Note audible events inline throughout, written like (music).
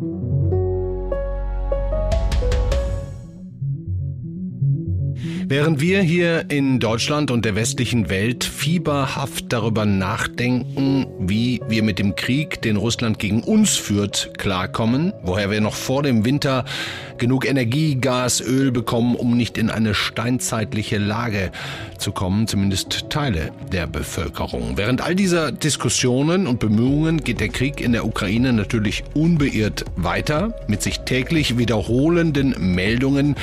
Thank you. Während wir hier in Deutschland und der westlichen Welt fieberhaft darüber nachdenken, wie wir mit dem Krieg, den Russland gegen uns führt, klarkommen, woher wir noch vor dem Winter genug Energie, Gas, Öl bekommen, um nicht in eine steinzeitliche Lage zu kommen, zumindest Teile der Bevölkerung. Während all dieser Diskussionen und Bemühungen geht der Krieg in der Ukraine natürlich unbeirrt weiter, mit sich täglich wiederholenden Meldungen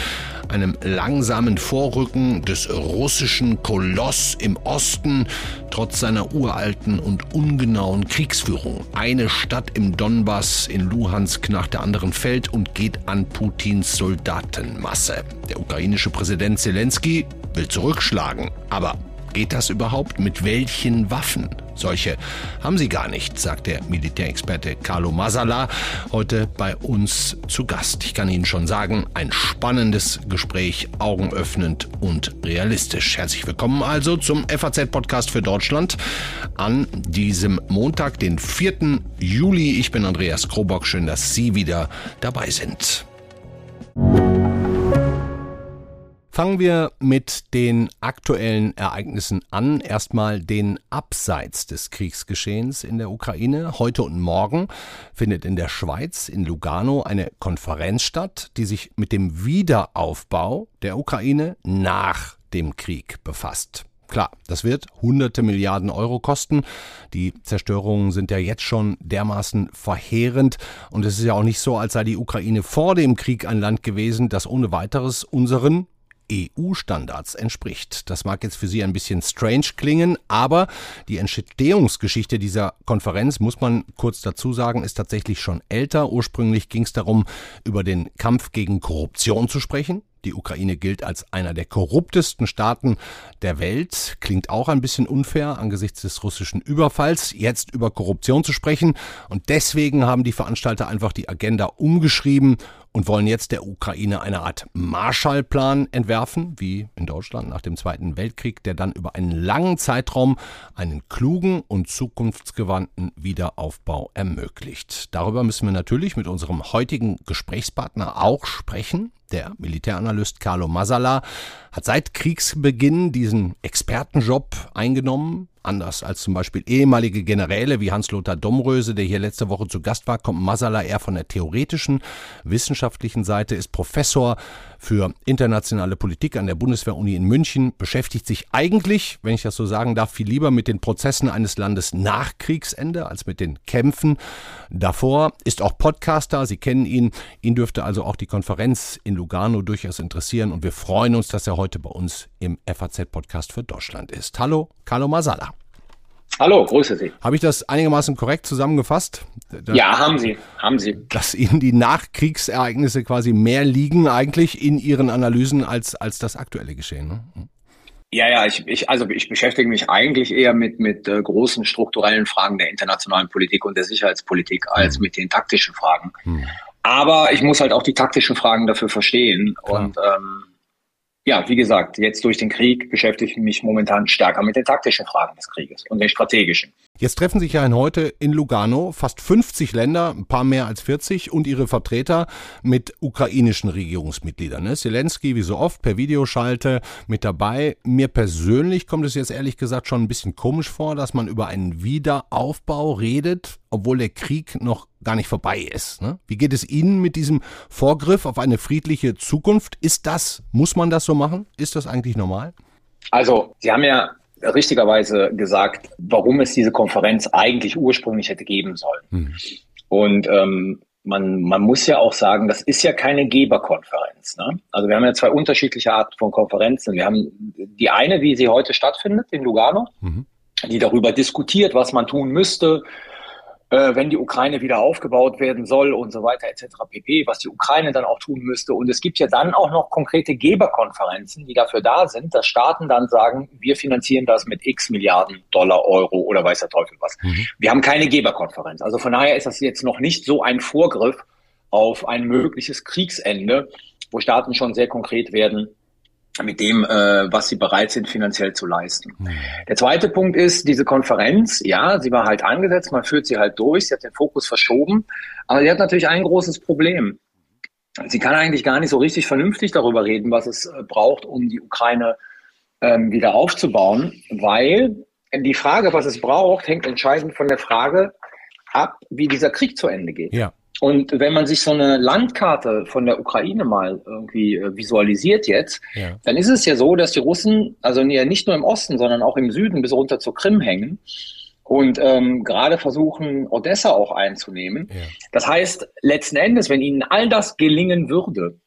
einem langsamen Vorrücken des russischen Koloss im Osten, trotz seiner uralten und ungenauen Kriegsführung. Eine Stadt im Donbass in Luhansk nach der anderen fällt und geht an Putins Soldatenmasse. Der ukrainische Präsident Zelensky will zurückschlagen, aber Geht das überhaupt? Mit welchen Waffen? Solche haben sie gar nicht, sagt der Militärexperte Carlo Masala heute bei uns zu Gast. Ich kann Ihnen schon sagen, ein spannendes Gespräch, augenöffnend und realistisch. Herzlich willkommen also zum FAZ-Podcast für Deutschland an diesem Montag, den 4. Juli. Ich bin Andreas Krobock. Schön, dass Sie wieder dabei sind. Fangen wir mit den aktuellen Ereignissen an. Erstmal den Abseits des Kriegsgeschehens in der Ukraine. Heute und morgen findet in der Schweiz, in Lugano, eine Konferenz statt, die sich mit dem Wiederaufbau der Ukraine nach dem Krieg befasst. Klar, das wird hunderte Milliarden Euro kosten. Die Zerstörungen sind ja jetzt schon dermaßen verheerend. Und es ist ja auch nicht so, als sei die Ukraine vor dem Krieg ein Land gewesen, das ohne weiteres unseren EU-Standards entspricht. Das mag jetzt für Sie ein bisschen strange klingen, aber die Entstehungsgeschichte dieser Konferenz, muss man kurz dazu sagen, ist tatsächlich schon älter. Ursprünglich ging es darum, über den Kampf gegen Korruption zu sprechen. Die Ukraine gilt als einer der korruptesten Staaten der Welt. Klingt auch ein bisschen unfair angesichts des russischen Überfalls, jetzt über Korruption zu sprechen. Und deswegen haben die Veranstalter einfach die Agenda umgeschrieben und wollen jetzt der Ukraine eine Art Marshallplan entwerfen, wie in Deutschland nach dem Zweiten Weltkrieg, der dann über einen langen Zeitraum einen klugen und zukunftsgewandten Wiederaufbau ermöglicht. Darüber müssen wir natürlich mit unserem heutigen Gesprächspartner auch sprechen. Der Militäranalyst Carlo Masala hat seit Kriegsbeginn diesen Expertenjob eingenommen. Anders als zum Beispiel ehemalige Generäle wie Hans-Lothar Domröse, der hier letzte Woche zu Gast war, kommt Masala eher von der theoretischen, wissenschaftlichen Seite, ist Professor für internationale Politik an der Bundeswehr-Uni in München, beschäftigt sich eigentlich, wenn ich das so sagen darf, viel lieber mit den Prozessen eines Landes nach Kriegsende als mit den Kämpfen davor, ist auch Podcaster, Sie kennen ihn, ihn dürfte also auch die Konferenz in Lugano durchaus interessieren und wir freuen uns, dass er heute bei uns im FAZ-Podcast für Deutschland ist. Hallo, Carlo Masala. Hallo, grüße Sie. Habe ich das einigermaßen korrekt zusammengefasst? ja, haben Sie, haben Sie. Dass Ihnen die Nachkriegsereignisse quasi mehr liegen eigentlich in Ihren Analysen als, als das aktuelle Geschehen. Ne? Hm. Ja, ja, ich, ich, also ich beschäftige mich eigentlich eher mit, mit äh, großen strukturellen Fragen der internationalen Politik und der Sicherheitspolitik als hm. mit den taktischen Fragen. Hm. Aber ich muss halt auch die taktischen Fragen dafür verstehen. Klar. Und ähm, ja, wie gesagt, jetzt durch den Krieg beschäftige ich mich momentan stärker mit den taktischen Fragen des Krieges und den strategischen. Jetzt treffen sich ja heute in Lugano fast 50 Länder, ein paar mehr als 40 und ihre Vertreter mit ukrainischen Regierungsmitgliedern. Ne? Zelensky, wie so oft, per Videoschalte mit dabei. Mir persönlich kommt es jetzt ehrlich gesagt schon ein bisschen komisch vor, dass man über einen Wiederaufbau redet, obwohl der Krieg noch gar nicht vorbei ist. Ne? Wie geht es Ihnen mit diesem Vorgriff auf eine friedliche Zukunft? Ist das, muss man das so machen? Ist das eigentlich normal? Also, Sie haben ja richtigerweise gesagt, warum es diese Konferenz eigentlich ursprünglich hätte geben sollen. Hm. Und ähm, man, man muss ja auch sagen, das ist ja keine Geberkonferenz. Ne? Also wir haben ja zwei unterschiedliche Arten von Konferenzen. Wir haben die eine, wie sie heute stattfindet in Lugano, mhm. die darüber diskutiert, was man tun müsste, äh, wenn die Ukraine wieder aufgebaut werden soll und so weiter etc. pp, was die Ukraine dann auch tun müsste. Und es gibt ja dann auch noch konkrete Geberkonferenzen, die dafür da sind, dass Staaten dann sagen, wir finanzieren das mit x Milliarden Dollar, Euro oder weiß der Teufel was. Mhm. Wir haben keine Geberkonferenz. Also von daher ist das jetzt noch nicht so ein Vorgriff auf ein mögliches Kriegsende, wo Staaten schon sehr konkret werden, mit dem, äh, was sie bereit sind, finanziell zu leisten. Mhm. Der zweite Punkt ist, diese Konferenz, ja, sie war halt angesetzt, man führt sie halt durch, sie hat den Fokus verschoben, aber sie hat natürlich ein großes Problem. Sie kann eigentlich gar nicht so richtig vernünftig darüber reden, was es äh, braucht, um die Ukraine ähm, wieder aufzubauen, weil die Frage, was es braucht, hängt entscheidend von der Frage ab, wie dieser Krieg zu Ende geht. Ja. Und wenn man sich so eine Landkarte von der Ukraine mal irgendwie äh, visualisiert jetzt, ja. dann ist es ja so, dass die Russen, also nicht nur im Osten, sondern auch im Süden bis runter zur Krim hängen und ähm, gerade versuchen, Odessa auch einzunehmen. Ja. Das heißt, letzten Endes, wenn ihnen all das gelingen würde,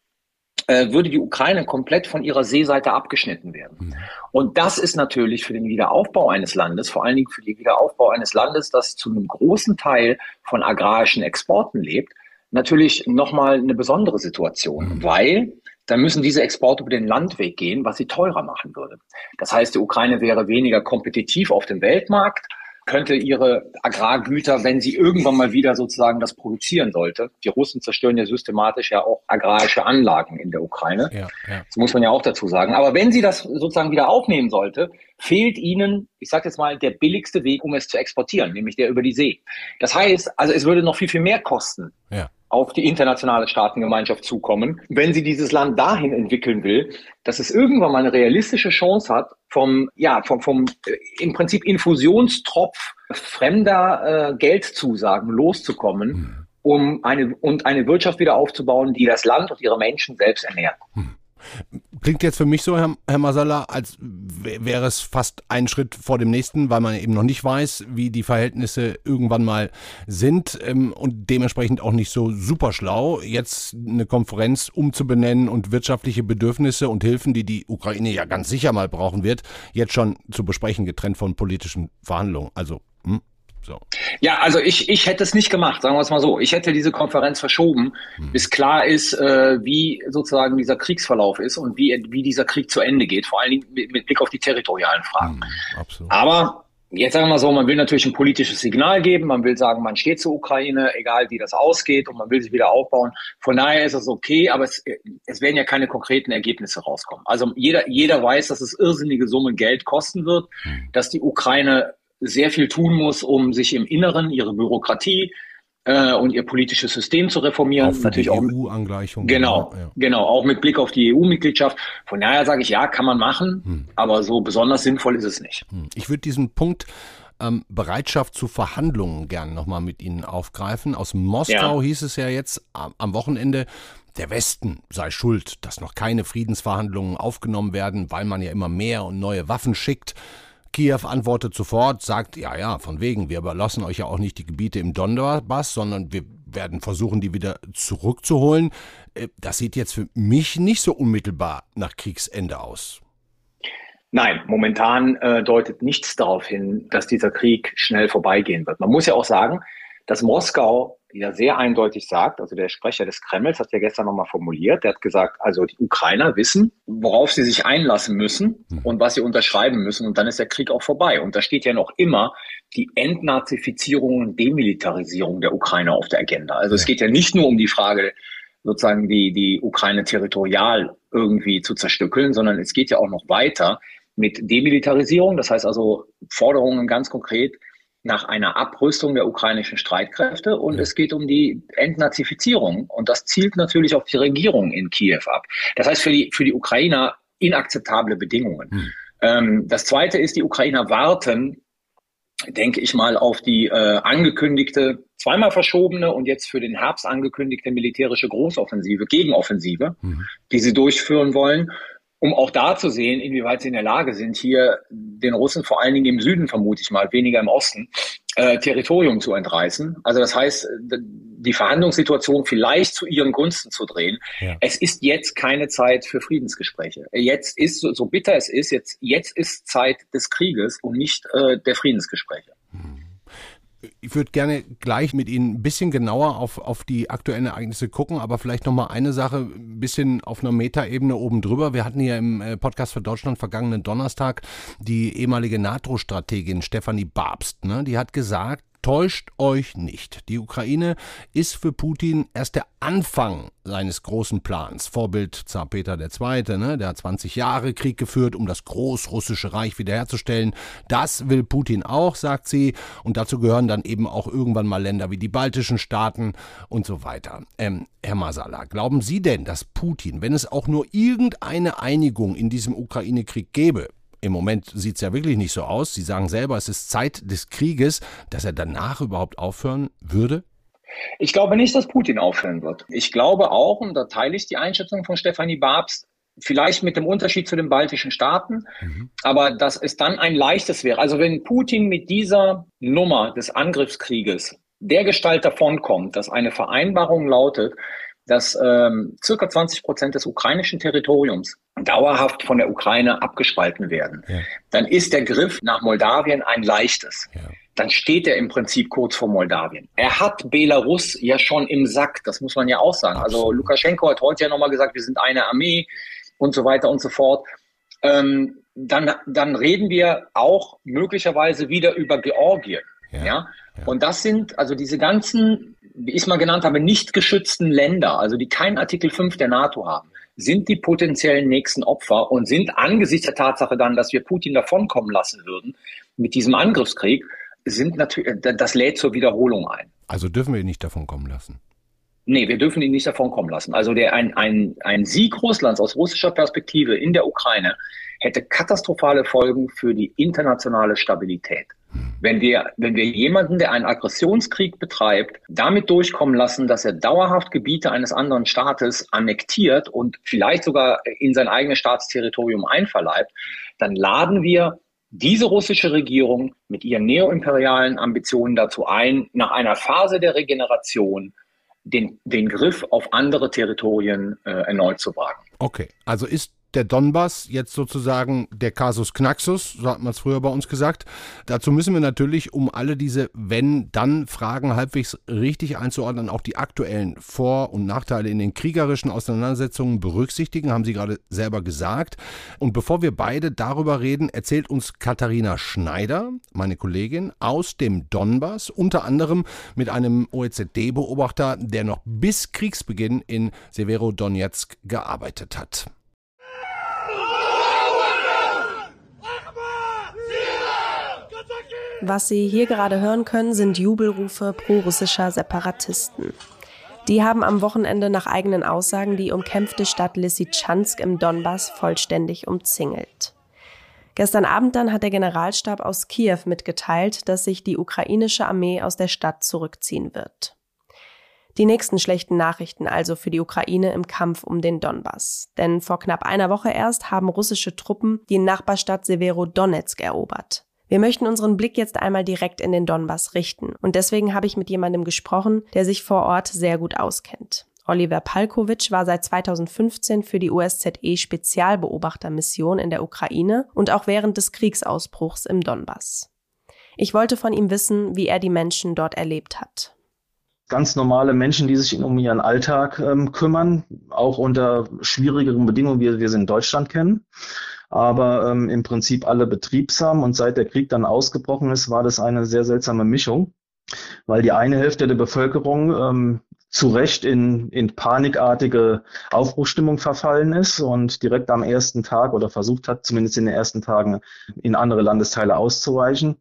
würde die Ukraine komplett von ihrer Seeseite abgeschnitten werden. Mhm. Und das ist natürlich für den Wiederaufbau eines Landes, vor allen Dingen für den Wiederaufbau eines Landes, das zu einem großen Teil von agrarischen Exporten lebt, natürlich nochmal eine besondere Situation, mhm. weil dann müssen diese Exporte über den Landweg gehen, was sie teurer machen würde. Das heißt, die Ukraine wäre weniger kompetitiv auf dem Weltmarkt könnte ihre Agrargüter, wenn sie irgendwann mal wieder sozusagen das produzieren sollte. Die Russen zerstören ja systematisch ja auch agrarische Anlagen in der Ukraine. Ja, ja. Das muss man ja auch dazu sagen. Aber wenn sie das sozusagen wieder aufnehmen sollte, fehlt ihnen, ich sage jetzt mal, der billigste Weg, um es zu exportieren, nämlich der über die See. Das heißt, also es würde noch viel, viel mehr kosten. Ja auf die internationale Staatengemeinschaft zukommen, wenn sie dieses Land dahin entwickeln will, dass es irgendwann mal eine realistische Chance hat, vom, ja, vom, vom äh, im Prinzip Infusionstropf fremder äh, Geldzusagen loszukommen, hm. um eine, und eine Wirtschaft wieder aufzubauen, die das Land und ihre Menschen selbst ernährt. Hm. Klingt jetzt für mich so, Herr, Herr Masala, als wäre es fast ein Schritt vor dem nächsten, weil man eben noch nicht weiß, wie die Verhältnisse irgendwann mal sind ähm, und dementsprechend auch nicht so super schlau, jetzt eine Konferenz umzubenennen und wirtschaftliche Bedürfnisse und Hilfen, die die Ukraine ja ganz sicher mal brauchen wird, jetzt schon zu besprechen, getrennt von politischen Verhandlungen. Also, hm? So. Ja, also ich, ich hätte es nicht gemacht, sagen wir es mal so. Ich hätte diese Konferenz verschoben, hm. bis klar ist, äh, wie sozusagen dieser Kriegsverlauf ist und wie, wie dieser Krieg zu Ende geht, vor allen Dingen mit, mit Blick auf die territorialen Fragen. Hm, Aber jetzt sagen wir mal so, man will natürlich ein politisches Signal geben, man will sagen, man steht zur Ukraine, egal wie das ausgeht und man will sie wieder aufbauen. Von daher ist es okay, aber es, es werden ja keine konkreten Ergebnisse rauskommen. Also jeder, jeder weiß, dass es irrsinnige Summen Geld kosten wird, hm. dass die Ukraine sehr viel tun muss, um sich im Inneren ihre Bürokratie äh, und ihr politisches System zu reformieren. Auch Natürlich die auch EU-Angleichung. Genau, ja. genau, auch mit Blick auf die EU-Mitgliedschaft. Von daher sage ich, ja, kann man machen, hm. aber so besonders sinnvoll ist es nicht. Hm. Ich würde diesen Punkt ähm, Bereitschaft zu Verhandlungen gerne nochmal mit Ihnen aufgreifen. Aus Moskau ja. hieß es ja jetzt am Wochenende, der Westen sei schuld, dass noch keine Friedensverhandlungen aufgenommen werden, weil man ja immer mehr und neue Waffen schickt. Kiew antwortet sofort, sagt, ja, ja, von wegen, wir überlassen euch ja auch nicht die Gebiete im Donbass, sondern wir werden versuchen, die wieder zurückzuholen. Äh, das sieht jetzt für mich nicht so unmittelbar nach Kriegsende aus. Nein, momentan äh, deutet nichts darauf hin, dass dieser Krieg schnell vorbeigehen wird. Man muss ja auch sagen, dass Moskau ja sehr eindeutig sagt, also der Sprecher des Kremls hat ja gestern nochmal formuliert, der hat gesagt, also die Ukrainer wissen, worauf sie sich einlassen müssen mhm. und was sie unterschreiben müssen und dann ist der Krieg auch vorbei. Und da steht ja noch immer die Entnazifizierung und Demilitarisierung der Ukraine auf der Agenda. Also es geht ja nicht nur um die Frage, sozusagen die, die Ukraine territorial irgendwie zu zerstückeln, sondern es geht ja auch noch weiter mit Demilitarisierung. Das heißt also Forderungen ganz konkret, nach einer Abrüstung der ukrainischen Streitkräfte und ja. es geht um die Entnazifizierung und das zielt natürlich auf die Regierung in Kiew ab. Das heißt für die, für die Ukrainer inakzeptable Bedingungen. Hm. Ähm, das zweite ist, die Ukrainer warten, denke ich mal, auf die äh, angekündigte, zweimal verschobene und jetzt für den Herbst angekündigte militärische Großoffensive, Gegenoffensive, hm. die sie durchführen wollen um auch da zu sehen, inwieweit sie in der Lage sind, hier den Russen, vor allen Dingen im Süden vermute ich mal, weniger im Osten, äh, Territorium zu entreißen. Also das heißt, die Verhandlungssituation vielleicht zu ihren Gunsten zu drehen. Ja. Es ist jetzt keine Zeit für Friedensgespräche. Jetzt ist, so bitter es ist, jetzt, jetzt ist Zeit des Krieges und nicht äh, der Friedensgespräche. Hm. Ich würde gerne gleich mit Ihnen ein bisschen genauer auf, auf die aktuellen Ereignisse gucken, aber vielleicht nochmal eine Sache ein bisschen auf einer Metaebene oben drüber. Wir hatten hier im äh, Podcast für Deutschland vergangenen Donnerstag die ehemalige NATO-Strategin Stefanie Babst. Ne? Die hat gesagt, Täuscht euch nicht. Die Ukraine ist für Putin erst der Anfang seines großen Plans. Vorbild Zar Peter II., ne? der hat 20 Jahre Krieg geführt, um das großrussische Reich wiederherzustellen. Das will Putin auch, sagt sie. Und dazu gehören dann eben auch irgendwann mal Länder wie die baltischen Staaten und so weiter. Ähm, Herr Masala, glauben Sie denn, dass Putin, wenn es auch nur irgendeine Einigung in diesem Ukraine-Krieg gäbe, im Moment sieht es ja wirklich nicht so aus. Sie sagen selber, es ist Zeit des Krieges, dass er danach überhaupt aufhören würde? Ich glaube nicht, dass Putin aufhören wird. Ich glaube auch, und da teile ich die Einschätzung von Stefanie Babs, vielleicht mit dem Unterschied zu den baltischen Staaten, mhm. aber dass es dann ein leichtes wäre. Also wenn Putin mit dieser Nummer des Angriffskrieges der Gestalt davonkommt, dass eine Vereinbarung lautet, dass ähm, circa 20 Prozent des ukrainischen Territoriums dauerhaft von der Ukraine abgespalten werden, ja. dann ist der Griff nach Moldawien ein leichtes. Ja. Dann steht er im Prinzip kurz vor Moldawien. Er hat Belarus ja schon im Sack, das muss man ja auch sagen. Also Absolut. Also Lukaschenko hat heute ja nochmal gesagt, wir sind eine Armee und so weiter und so fort. Ähm, dann, dann reden wir auch möglicherweise wieder über Georgien. Ja, ja? Und das sind also diese ganzen wie ich es mal genannt habe, nicht geschützten Länder, also die keinen Artikel 5 der NATO haben, sind die potenziellen nächsten Opfer und sind angesichts der Tatsache dann, dass wir Putin davonkommen lassen würden mit diesem Angriffskrieg, sind natürlich, das lädt zur Wiederholung ein. Also dürfen wir ihn nicht davonkommen lassen? Nee, wir dürfen ihn nicht davonkommen lassen. Also der, ein, ein, ein Sieg Russlands aus russischer Perspektive in der Ukraine hätte katastrophale Folgen für die internationale Stabilität. Wenn wir, wenn wir jemanden, der einen Aggressionskrieg betreibt, damit durchkommen lassen, dass er dauerhaft Gebiete eines anderen Staates annektiert und vielleicht sogar in sein eigenes Staatsterritorium einverleibt, dann laden wir diese russische Regierung mit ihren neoimperialen Ambitionen dazu ein, nach einer Phase der Regeneration den, den Griff auf andere Territorien äh, erneut zu wagen. Okay, also ist der Donbass jetzt sozusagen der Kasus Knaxus, so hat man es früher bei uns gesagt. Dazu müssen wir natürlich, um alle diese Wenn-Dann-Fragen halbwegs richtig einzuordnen, auch die aktuellen Vor- und Nachteile in den kriegerischen Auseinandersetzungen berücksichtigen, haben Sie gerade selber gesagt. Und bevor wir beide darüber reden, erzählt uns Katharina Schneider, meine Kollegin, aus dem Donbass, unter anderem mit einem OECD-Beobachter, der noch bis Kriegsbeginn in Severodonetsk gearbeitet hat. Was Sie hier gerade hören können, sind Jubelrufe pro-russischer Separatisten. Die haben am Wochenende nach eigenen Aussagen die umkämpfte Stadt Lysychansk im Donbass vollständig umzingelt. Gestern Abend dann hat der Generalstab aus Kiew mitgeteilt, dass sich die ukrainische Armee aus der Stadt zurückziehen wird. Die nächsten schlechten Nachrichten also für die Ukraine im Kampf um den Donbass. Denn vor knapp einer Woche erst haben russische Truppen die Nachbarstadt Severodonetsk erobert. Wir möchten unseren Blick jetzt einmal direkt in den Donbass richten. Und deswegen habe ich mit jemandem gesprochen, der sich vor Ort sehr gut auskennt. Oliver Palkovic war seit 2015 für die USZE Spezialbeobachtermission in der Ukraine und auch während des Kriegsausbruchs im Donbass. Ich wollte von ihm wissen, wie er die Menschen dort erlebt hat. Ganz normale Menschen, die sich um ihren Alltag ähm, kümmern, auch unter schwierigeren Bedingungen, wie wir sie in Deutschland kennen aber ähm, im Prinzip alle betriebsam. Und seit der Krieg dann ausgebrochen ist, war das eine sehr seltsame Mischung, weil die eine Hälfte der Bevölkerung ähm, zu Recht in, in panikartige Aufbruchstimmung verfallen ist und direkt am ersten Tag oder versucht hat, zumindest in den ersten Tagen in andere Landesteile auszuweichen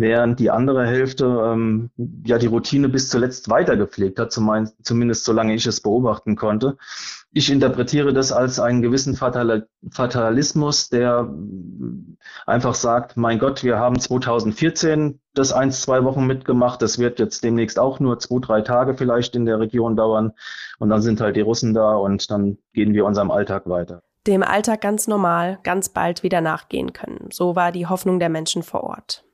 während die andere Hälfte ähm, ja die Routine bis zuletzt weitergepflegt hat, zum, zumindest solange ich es beobachten konnte. Ich interpretiere das als einen gewissen Fatal Fatalismus, der einfach sagt, mein Gott, wir haben 2014 das eins, zwei Wochen mitgemacht, das wird jetzt demnächst auch nur zwei, drei Tage vielleicht in der Region dauern und dann sind halt die Russen da und dann gehen wir unserem Alltag weiter dem Alltag ganz normal, ganz bald wieder nachgehen können. So war die Hoffnung der Menschen vor Ort.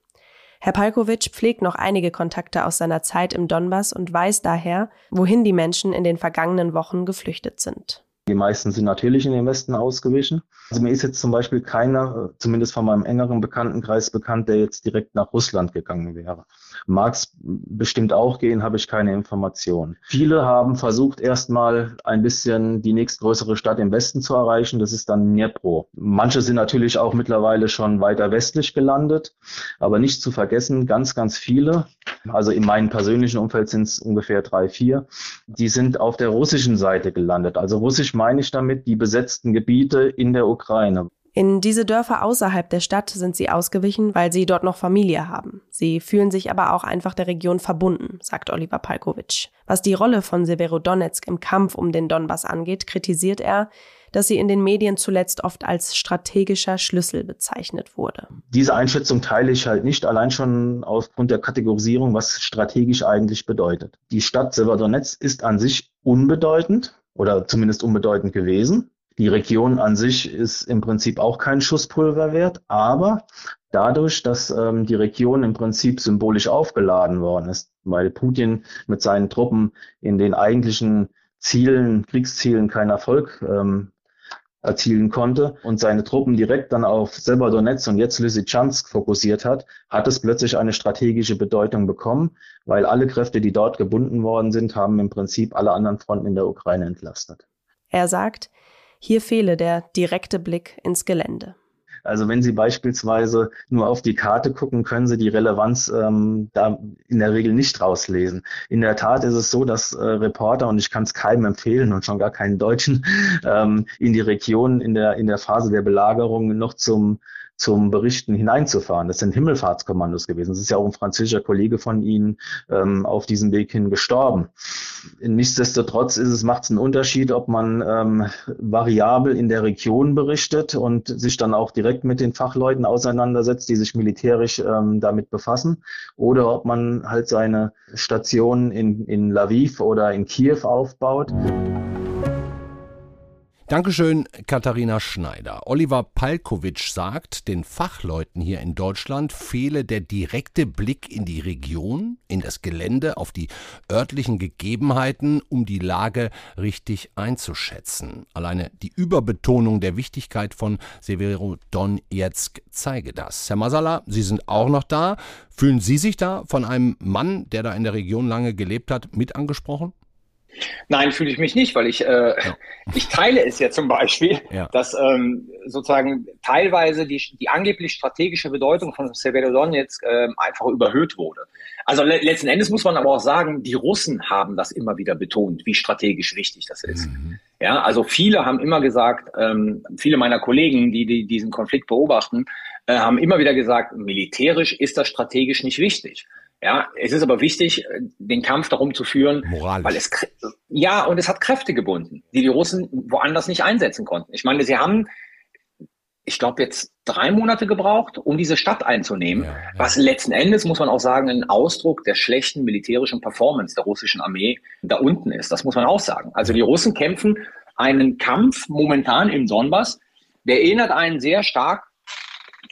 Herr Palkovic pflegt noch einige Kontakte aus seiner Zeit im Donbass und weiß daher, wohin die Menschen in den vergangenen Wochen geflüchtet sind. Die meisten sind natürlich in den Westen ausgewichen. Also mir ist jetzt zum Beispiel keiner, zumindest von meinem engeren Bekanntenkreis bekannt, der jetzt direkt nach Russland gegangen wäre. Mag es bestimmt auch gehen, habe ich keine Informationen. Viele haben versucht, erstmal ein bisschen die nächstgrößere Stadt im Westen zu erreichen. Das ist dann Dnipro. Manche sind natürlich auch mittlerweile schon weiter westlich gelandet, aber nicht zu vergessen, ganz, ganz viele, also in meinem persönlichen Umfeld sind es ungefähr drei, vier, die sind auf der russischen Seite gelandet. Also russisch meine ich damit die besetzten Gebiete in der Ukraine. In diese Dörfer außerhalb der Stadt sind sie ausgewichen, weil sie dort noch Familie haben. Sie fühlen sich aber auch einfach der Region verbunden, sagt Oliver Palkovic. Was die Rolle von Severodonetsk im Kampf um den Donbass angeht, kritisiert er, dass sie in den Medien zuletzt oft als strategischer Schlüssel bezeichnet wurde. Diese Einschätzung teile ich halt nicht, allein schon aufgrund der Kategorisierung, was strategisch eigentlich bedeutet. Die Stadt Severodonetsk ist an sich unbedeutend oder zumindest unbedeutend gewesen. Die Region an sich ist im Prinzip auch kein Schusspulver wert, aber dadurch, dass ähm, die Region im Prinzip symbolisch aufgeladen worden ist, weil Putin mit seinen Truppen in den eigentlichen Zielen, Kriegszielen keinen Erfolg ähm, erzielen konnte und seine Truppen direkt dann auf Severodonetsk und jetzt Lysychansk fokussiert hat, hat es plötzlich eine strategische Bedeutung bekommen, weil alle Kräfte, die dort gebunden worden sind, haben im Prinzip alle anderen Fronten in der Ukraine entlastet. Er sagt, hier fehle der direkte Blick ins Gelände. Also wenn Sie beispielsweise nur auf die Karte gucken, können Sie die Relevanz ähm, da in der Regel nicht rauslesen. In der Tat ist es so, dass äh, Reporter, und ich kann es keinem empfehlen und schon gar keinen Deutschen, (laughs) ähm, in die Region in der, in der Phase der Belagerung noch zum zum Berichten hineinzufahren. Das sind Himmelfahrtskommandos gewesen. Das ist ja auch ein französischer Kollege von Ihnen ähm, auf diesem Weg hin gestorben. Nichtsdestotrotz ist es, macht es einen Unterschied, ob man ähm, variabel in der Region berichtet und sich dann auch direkt mit den Fachleuten auseinandersetzt, die sich militärisch ähm, damit befassen, oder ob man halt seine Station in, in Lviv oder in Kiew aufbaut. Dankeschön, Katharina Schneider. Oliver Palkovic sagt, den Fachleuten hier in Deutschland fehle der direkte Blick in die Region, in das Gelände, auf die örtlichen Gegebenheiten, um die Lage richtig einzuschätzen. Alleine die Überbetonung der Wichtigkeit von Severodonetsk zeige das. Herr Masala, Sie sind auch noch da. Fühlen Sie sich da von einem Mann, der da in der Region lange gelebt hat, mit angesprochen? Nein, fühle ich mich nicht, weil ich, äh, ja. (laughs) ich teile es ja zum Beispiel, ja. dass ähm, sozusagen teilweise die, die angeblich strategische Bedeutung von Severodon jetzt äh, einfach überhöht wurde. Also le letzten Endes muss man aber auch sagen, die Russen haben das immer wieder betont, wie strategisch wichtig das ist. Mhm. Ja, also viele haben immer gesagt, ähm, viele meiner Kollegen, die, die diesen Konflikt beobachten, äh, haben immer wieder gesagt, militärisch ist das strategisch nicht wichtig. Ja, es ist aber wichtig, äh, den Kampf darum zu führen, Moralisch. weil es ja und es hat Kräfte gebunden, die die Russen woanders nicht einsetzen konnten. Ich meine, sie haben, ich glaube jetzt drei Monate gebraucht, um diese Stadt einzunehmen, ja, ja. was letzten Endes muss man auch sagen ein Ausdruck der schlechten militärischen Performance der russischen Armee da unten ist. Das muss man auch sagen. Also die Russen kämpfen einen Kampf momentan im Donbass, der erinnert einen sehr stark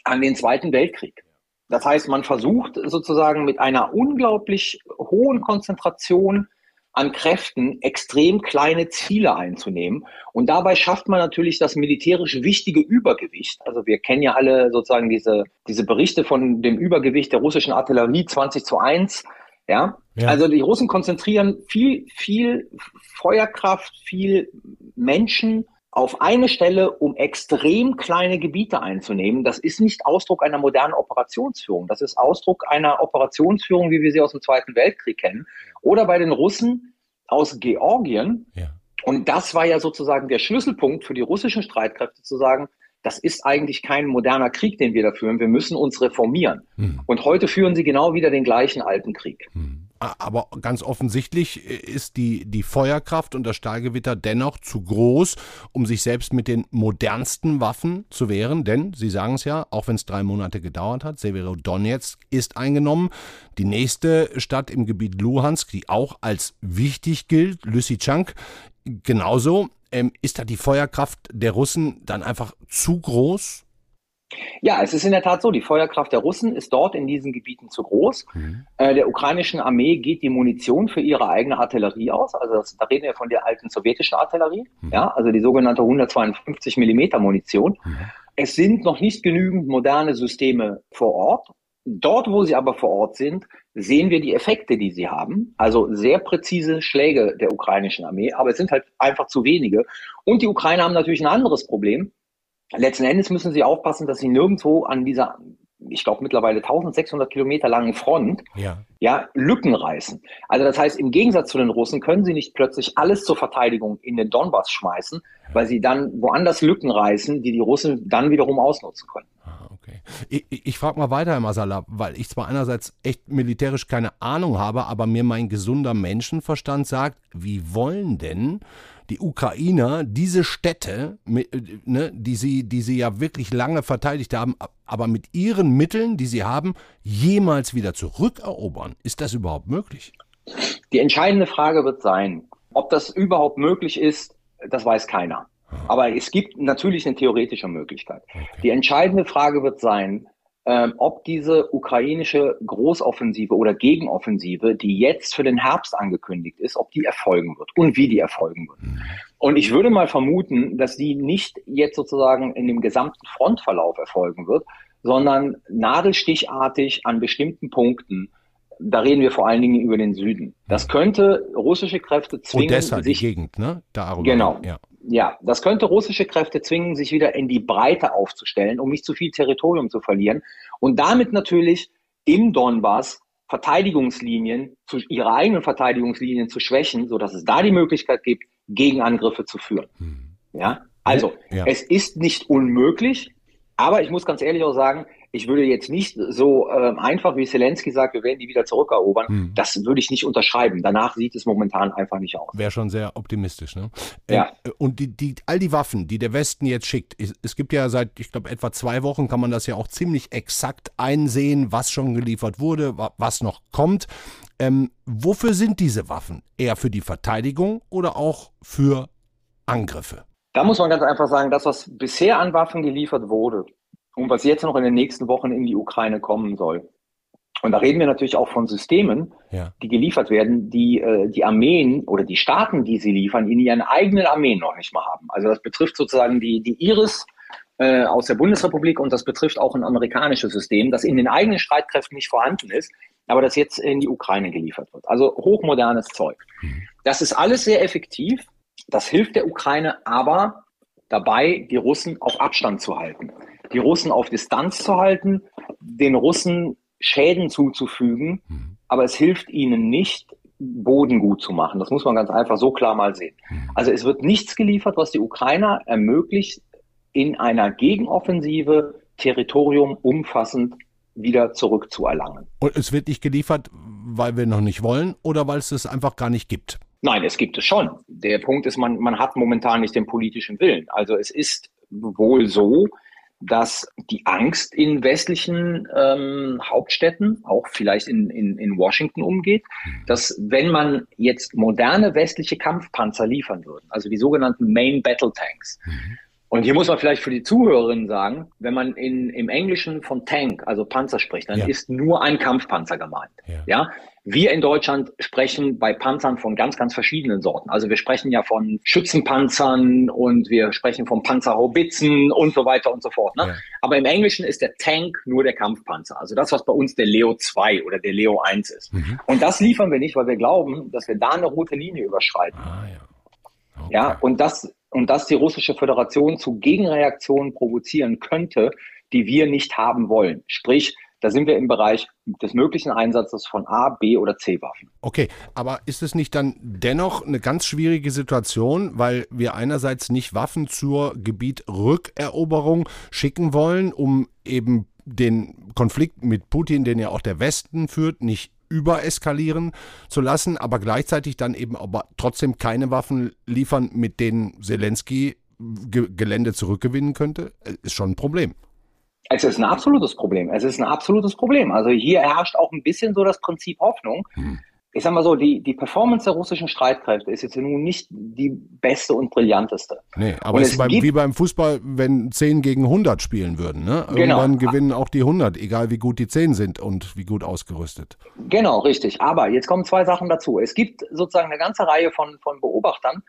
an den Zweiten Weltkrieg. Das heißt, man versucht sozusagen mit einer unglaublich hohen Konzentration an Kräften extrem kleine Ziele einzunehmen. Und dabei schafft man natürlich das militärisch wichtige Übergewicht. Also wir kennen ja alle sozusagen diese, diese Berichte von dem Übergewicht der russischen Artillerie 20 zu 1. Ja? ja. Also die Russen konzentrieren viel, viel Feuerkraft, viel Menschen auf eine Stelle, um extrem kleine Gebiete einzunehmen, das ist nicht Ausdruck einer modernen Operationsführung. Das ist Ausdruck einer Operationsführung, wie wir sie aus dem Zweiten Weltkrieg kennen. Oder bei den Russen aus Georgien. Ja. Und das war ja sozusagen der Schlüsselpunkt für die russischen Streitkräfte zu sagen, das ist eigentlich kein moderner Krieg, den wir da führen. Wir müssen uns reformieren. Hm. Und heute führen sie genau wieder den gleichen alten Krieg. Hm. Aber ganz offensichtlich ist die, die Feuerkraft und das Stahlgewitter dennoch zu groß, um sich selbst mit den modernsten Waffen zu wehren. Denn, Sie sagen es ja, auch wenn es drei Monate gedauert hat, Severodonetsk ist eingenommen. Die nächste Stadt im Gebiet Luhansk, die auch als wichtig gilt, Lysychansk, genauso. Ähm, ist da die Feuerkraft der Russen dann einfach zu groß? Ja, es ist in der Tat so, die Feuerkraft der Russen ist dort in diesen Gebieten zu groß. Mhm. Äh, der ukrainischen Armee geht die Munition für ihre eigene Artillerie aus. Also das, da reden wir von der alten sowjetischen Artillerie, mhm. ja, also die sogenannte 152 Millimeter Munition. Mhm. Es sind noch nicht genügend moderne Systeme vor Ort. Dort, wo sie aber vor Ort sind, sehen wir die Effekte, die sie haben. Also sehr präzise Schläge der ukrainischen Armee, aber es sind halt einfach zu wenige. Und die Ukrainer haben natürlich ein anderes Problem. Letzten Endes müssen sie aufpassen, dass sie nirgendwo an dieser ich glaube, mittlerweile 1600 Kilometer langen Front, ja. ja, Lücken reißen. Also das heißt, im Gegensatz zu den Russen können sie nicht plötzlich alles zur Verteidigung in den Donbass schmeißen, weil sie dann woanders Lücken reißen, die die Russen dann wiederum ausnutzen können. Ah, okay. Ich, ich, ich frage mal weiter, Herr Masala, weil ich zwar einerseits echt militärisch keine Ahnung habe, aber mir mein gesunder Menschenverstand sagt, wie wollen denn die Ukrainer diese Städte, äh, ne, die, sie, die sie ja wirklich lange verteidigt haben, aber mit ihren Mitteln, die sie haben, jemals wieder zurückerobern? Ist das überhaupt möglich? Die entscheidende Frage wird sein, ob das überhaupt möglich ist, das weiß keiner. Ah. Aber es gibt natürlich eine theoretische Möglichkeit. Okay. Die entscheidende Frage wird sein, ähm, ob diese ukrainische Großoffensive oder Gegenoffensive, die jetzt für den Herbst angekündigt ist, ob die erfolgen wird und wie die erfolgen wird. Mhm. Und ich würde mal vermuten, dass die nicht jetzt sozusagen in dem gesamten Frontverlauf erfolgen wird, sondern nadelstichartig an bestimmten Punkten. Da reden wir vor allen Dingen über den Süden. Das könnte russische Kräfte zwingen, Odessa, sich, die Gegend, ne? Da genau. Ja ja, das könnte russische Kräfte zwingen, sich wieder in die Breite aufzustellen, um nicht zu viel Territorium zu verlieren und damit natürlich im Donbass Verteidigungslinien, zu, ihre eigenen Verteidigungslinien zu schwächen, so dass es da die Möglichkeit gibt, Gegenangriffe zu führen. Hm. Ja, also ja. es ist nicht unmöglich, aber ich muss ganz ehrlich auch sagen, ich würde jetzt nicht so äh, einfach wie Zelensky sagt, wir werden die wieder zurückerobern. Hm. Das würde ich nicht unterschreiben. Danach sieht es momentan einfach nicht aus. Wäre schon sehr optimistisch, ne? Äh, ja. Äh, und die, die, all die Waffen, die der Westen jetzt schickt, es, es gibt ja seit, ich glaube, etwa zwei Wochen kann man das ja auch ziemlich exakt einsehen, was schon geliefert wurde, was noch kommt. Ähm, wofür sind diese Waffen? Eher für die Verteidigung oder auch für Angriffe? Da muss man ganz einfach sagen, das, was bisher an Waffen geliefert wurde, und was jetzt noch in den nächsten Wochen in die Ukraine kommen soll. Und da reden wir natürlich auch von Systemen, ja. die geliefert werden, die äh, die Armeen oder die Staaten, die sie liefern, in ihren eigenen Armeen noch nicht mal haben. Also das betrifft sozusagen die, die Iris äh, aus der Bundesrepublik und das betrifft auch ein amerikanisches System, das in den eigenen Streitkräften nicht vorhanden ist, aber das jetzt in die Ukraine geliefert wird. Also hochmodernes Zeug. Mhm. Das ist alles sehr effektiv. Das hilft der Ukraine aber dabei, die Russen auf Abstand zu halten die Russen auf Distanz zu halten, den Russen Schäden zuzufügen, mhm. aber es hilft ihnen nicht, Boden gut zu machen. Das muss man ganz einfach so klar mal sehen. Mhm. Also es wird nichts geliefert, was die Ukrainer ermöglicht, in einer Gegenoffensive Territorium umfassend wieder zurückzuerlangen. Und es wird nicht geliefert, weil wir noch nicht wollen oder weil es es einfach gar nicht gibt? Nein, es gibt es schon. Der Punkt ist, man, man hat momentan nicht den politischen Willen. Also es ist wohl so, dass die Angst in westlichen ähm, Hauptstädten, auch vielleicht in, in, in Washington umgeht, mhm. dass wenn man jetzt moderne westliche Kampfpanzer liefern würde, also die sogenannten Main Battle Tanks, mhm. Und hier muss man vielleicht für die Zuhörerinnen sagen, wenn man in, im Englischen von Tank, also Panzer spricht, dann ja. ist nur ein Kampfpanzer gemeint. Ja. ja. Wir in Deutschland sprechen bei Panzern von ganz, ganz verschiedenen Sorten. Also wir sprechen ja von Schützenpanzern und wir sprechen von Panzerhaubitzen und so weiter und so fort. Ne? Ja. Aber im Englischen ist der Tank nur der Kampfpanzer. Also das, was bei uns der Leo 2 oder der Leo 1 ist. Mhm. Und das liefern wir nicht, weil wir glauben, dass wir da eine rote Linie überschreiten. Ah, ja. Okay. ja, und das und dass die russische Föderation zu Gegenreaktionen provozieren könnte, die wir nicht haben wollen. Sprich, da sind wir im Bereich des möglichen Einsatzes von A, B oder C Waffen. Okay, aber ist es nicht dann dennoch eine ganz schwierige Situation, weil wir einerseits nicht Waffen zur Gebietrückeroberung schicken wollen, um eben den Konflikt mit Putin, den ja auch der Westen führt, nicht übereskalieren zu lassen, aber gleichzeitig dann eben aber trotzdem keine Waffen liefern, mit denen Zelensky Ge Gelände zurückgewinnen könnte, äh, ist schon ein Problem. Es ist ein absolutes Problem. Es ist ein absolutes Problem. Also hier herrscht auch ein bisschen so das Prinzip Hoffnung. Hm ich sag mal so, die, die Performance der russischen Streitkräfte ist jetzt nun nicht die beste und brillanteste. Nee, aber es ist beim, wie beim Fußball, wenn 10 gegen 100 spielen würden. Ne? Genau. Irgendwann genau. gewinnen auch die 100, egal wie gut die 10 sind und wie gut ausgerüstet. Genau, richtig. Aber jetzt kommen zwei Sachen dazu. Es gibt sozusagen eine ganze Reihe von, von Beobachtern,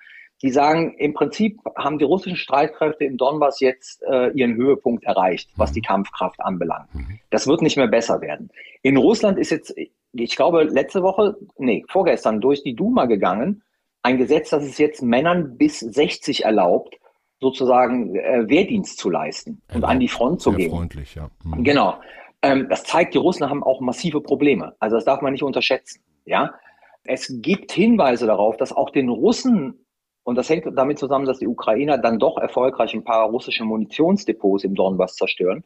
die sagen, im Prinzip haben die russischen Streitkräfte im Donbass jetzt äh, ihren Höhepunkt erreicht, was mhm. die Kampfkraft anbelangt. Mhm. Das wird nicht mehr besser werden. In Russland ist jetzt, ich glaube, letzte Woche, nee, vorgestern durch die Duma gegangen, ein Gesetz, das es jetzt Männern bis 60 erlaubt, sozusagen äh, Wehrdienst zu leisten und ja, an die Front zu gehen. Freundlich, ja. Mhm. Genau. Ähm, das zeigt, die Russen haben auch massive Probleme. Also das darf man nicht unterschätzen. Ja, es gibt Hinweise darauf, dass auch den Russen und das hängt damit zusammen, dass die Ukrainer dann doch erfolgreich ein paar russische Munitionsdepots im Donbass zerstören,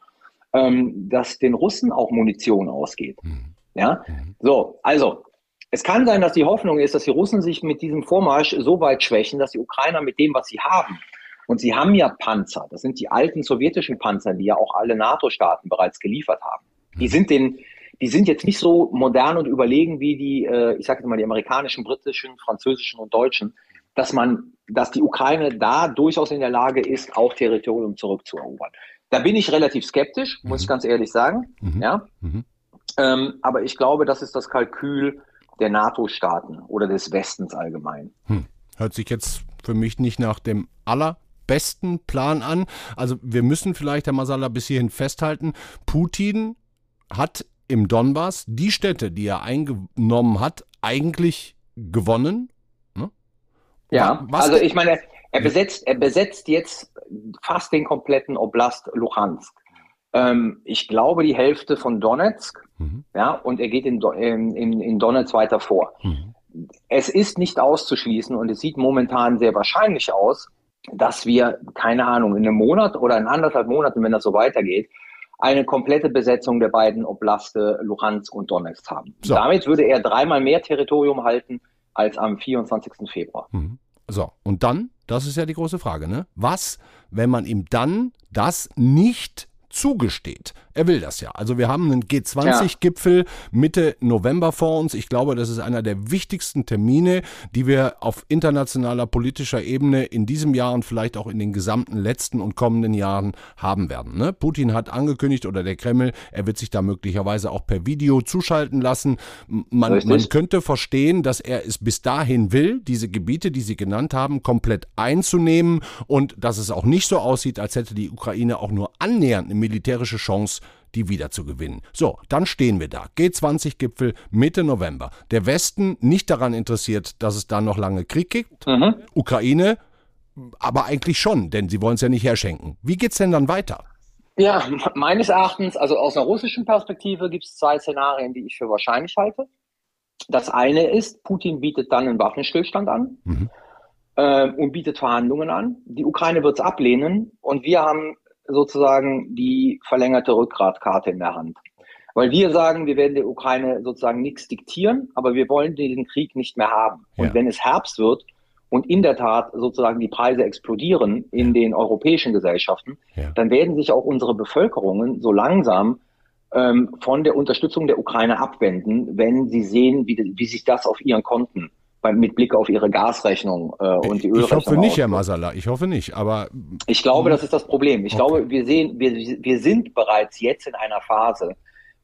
ähm, dass den Russen auch Munition ausgeht. Mhm. Ja, mhm. so, also es kann sein, dass die Hoffnung ist, dass die Russen sich mit diesem Vormarsch so weit schwächen, dass die Ukrainer mit dem, was sie haben, und sie haben ja Panzer, das sind die alten sowjetischen Panzer, die ja auch alle NATO-Staaten bereits geliefert haben. Die mhm. sind den, die sind jetzt nicht so modern und überlegen wie die, äh, ich sage jetzt mal, die amerikanischen, britischen, französischen und deutschen, dass man, dass die Ukraine da durchaus in der Lage ist, auch Territorium zurückzuerobern. Da bin ich relativ skeptisch, muss mhm. ich ganz ehrlich sagen. Mhm. Ja. Mhm. Ähm, aber ich glaube, das ist das Kalkül der NATO-Staaten oder des Westens allgemein. Hm. Hört sich jetzt für mich nicht nach dem allerbesten Plan an. Also wir müssen vielleicht, Herr Masala, bis hierhin festhalten, Putin hat im Donbass die Städte, die er eingenommen hat, eigentlich gewonnen ja, Was also ich meine, er besetzt, er besetzt jetzt fast den kompletten Oblast Luhansk. Ähm, ich glaube die Hälfte von Donetsk, mhm. ja, und er geht in, in, in Donetsk weiter vor. Mhm. Es ist nicht auszuschließen und es sieht momentan sehr wahrscheinlich aus, dass wir, keine Ahnung, in einem Monat oder in anderthalb Monaten, wenn das so weitergeht, eine komplette Besetzung der beiden Oblaste Luhansk und Donetsk haben. So. Damit würde er dreimal mehr Territorium halten, als am 24. Februar. Mhm. So, und dann, das ist ja die große Frage, ne? Was, wenn man ihm dann das nicht zugesteht. Er will das ja. Also wir haben einen G20-Gipfel Mitte November vor uns. Ich glaube, das ist einer der wichtigsten Termine, die wir auf internationaler politischer Ebene in diesem Jahr und vielleicht auch in den gesamten letzten und kommenden Jahren haben werden. Ne? Putin hat angekündigt oder der Kreml, er wird sich da möglicherweise auch per Video zuschalten lassen. Man, man könnte verstehen, dass er es bis dahin will, diese Gebiete, die Sie genannt haben, komplett einzunehmen und dass es auch nicht so aussieht, als hätte die Ukraine auch nur annähernd eine militärische Chance, die wieder zu gewinnen. So, dann stehen wir da. G20-Gipfel Mitte November. Der Westen nicht daran interessiert, dass es da noch lange Krieg gibt. Mhm. Ukraine aber eigentlich schon, denn sie wollen es ja nicht herschenken. Wie geht es denn dann weiter? Ja, (laughs) meines Erachtens, also aus einer russischen Perspektive gibt es zwei Szenarien, die ich für wahrscheinlich halte. Das eine ist, Putin bietet dann einen Waffenstillstand an mhm. äh, und bietet Verhandlungen an. Die Ukraine wird es ablehnen und wir haben sozusagen die verlängerte Rückgratkarte in der Hand. Weil wir sagen, wir werden der Ukraine sozusagen nichts diktieren, aber wir wollen den Krieg nicht mehr haben. Ja. Und wenn es Herbst wird und in der Tat sozusagen die Preise explodieren in den europäischen Gesellschaften, ja. dann werden sich auch unsere Bevölkerungen so langsam ähm, von der Unterstützung der Ukraine abwenden, wenn sie sehen, wie, wie sich das auf ihren Konten mit Blick auf Ihre Gasrechnung äh, und die Ölrechnung. Ich hoffe nicht, Herr Masala, ich hoffe nicht, aber. Ich glaube, das ist das Problem. Ich okay. glaube, wir sehen, wir, wir sind bereits jetzt in einer Phase,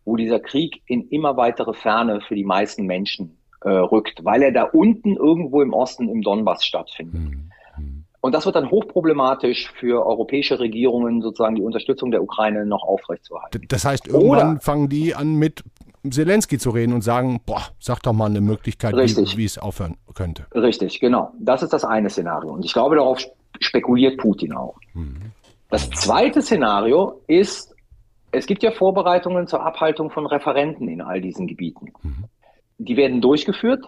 wo dieser Krieg in immer weitere Ferne für die meisten Menschen äh, rückt, weil er da unten irgendwo im Osten im Donbass stattfindet. Hm, hm. Und das wird dann hochproblematisch für europäische Regierungen, sozusagen die Unterstützung der Ukraine noch aufrechtzuerhalten. Das heißt, irgendwann Oder, fangen die an mit Zelensky zu reden und sagen, boah, sag doch mal eine Möglichkeit, wie, wie, es aufhören könnte. Richtig, genau. Das ist das eine Szenario. Und ich glaube, darauf spekuliert Putin auch. Mhm. Das zweite Szenario ist, es gibt ja Vorbereitungen zur Abhaltung von Referenten in all diesen Gebieten. Mhm. Die werden durchgeführt.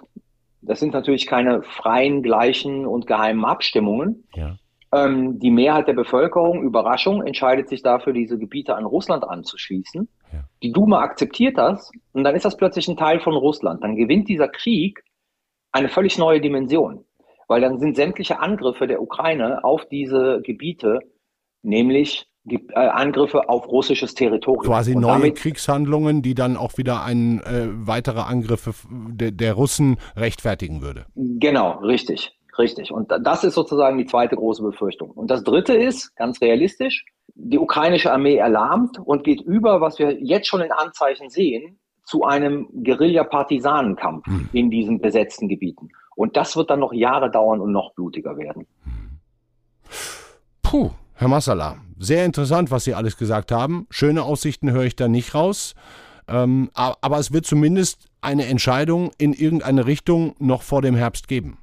Das sind natürlich keine freien, gleichen und geheimen Abstimmungen. Ja. Ähm, die Mehrheit der Bevölkerung, Überraschung, entscheidet sich dafür, diese Gebiete an Russland anzuschließen. Ja. Die Duma akzeptiert das und dann ist das plötzlich ein Teil von Russland. Dann gewinnt dieser Krieg eine völlig neue Dimension, weil dann sind sämtliche Angriffe der Ukraine auf diese Gebiete, nämlich äh, Angriffe auf russisches Territorium. Quasi und neue Kriegshandlungen, die dann auch wieder ein äh, weitere Angriffe der, der Russen rechtfertigen würde. Genau, richtig. Richtig. Und das ist sozusagen die zweite große Befürchtung. Und das dritte ist, ganz realistisch, die ukrainische Armee erlahmt und geht über, was wir jetzt schon in Anzeichen sehen, zu einem Guerilla-Partisanenkampf hm. in diesen besetzten Gebieten. Und das wird dann noch Jahre dauern und noch blutiger werden. Puh, Herr Massala, sehr interessant, was Sie alles gesagt haben. Schöne Aussichten höre ich da nicht raus. Ähm, aber es wird zumindest eine Entscheidung in irgendeine Richtung noch vor dem Herbst geben.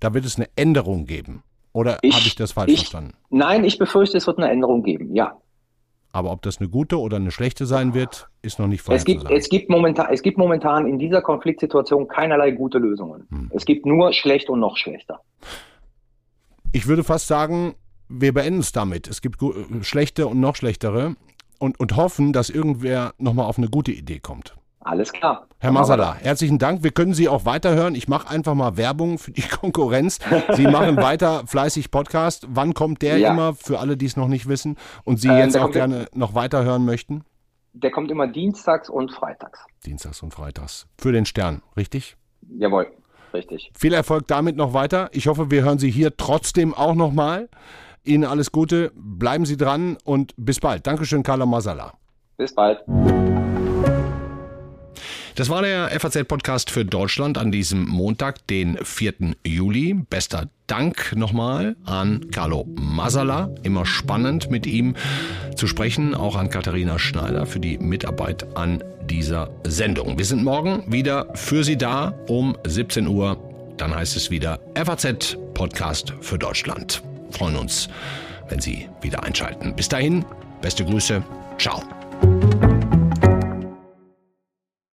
Da wird es eine Änderung geben. Oder habe ich das falsch ich, verstanden? Nein, ich befürchte, es wird eine Änderung geben, ja. Aber ob das eine gute oder eine schlechte sein wird, ist noch nicht vorher es gibt, Es gibt, momentan, es gibt momentan in dieser Konfliktsituation keinerlei gute Lösungen. Hm. Es gibt nur schlecht und noch schlechter. Ich würde fast sagen, wir beenden es damit. Es gibt schlechte und noch schlechtere und, und hoffen, dass irgendwer nochmal auf eine gute Idee kommt. Alles klar. Herr Masala, herzlichen Dank. Wir können Sie auch weiterhören. Ich mache einfach mal Werbung für die (laughs) Konkurrenz. Sie machen weiter fleißig Podcast. Wann kommt der ja. immer, für alle, die es noch nicht wissen und Sie ähm, jetzt auch gerne noch weiterhören möchten? Der kommt immer dienstags und freitags. Dienstags und freitags. Für den Stern, richtig? Jawohl, richtig. Viel Erfolg damit noch weiter. Ich hoffe, wir hören Sie hier trotzdem auch nochmal. Ihnen alles Gute, bleiben Sie dran und bis bald. Dankeschön, Carla Masala. Bis bald. Das war der FAZ-Podcast für Deutschland an diesem Montag, den 4. Juli. Bester Dank nochmal an Carlo Masala. Immer spannend mit ihm zu sprechen. Auch an Katharina Schneider für die Mitarbeit an dieser Sendung. Wir sind morgen wieder für Sie da um 17 Uhr. Dann heißt es wieder FAZ-Podcast für Deutschland. freuen uns, wenn Sie wieder einschalten. Bis dahin, beste Grüße. Ciao.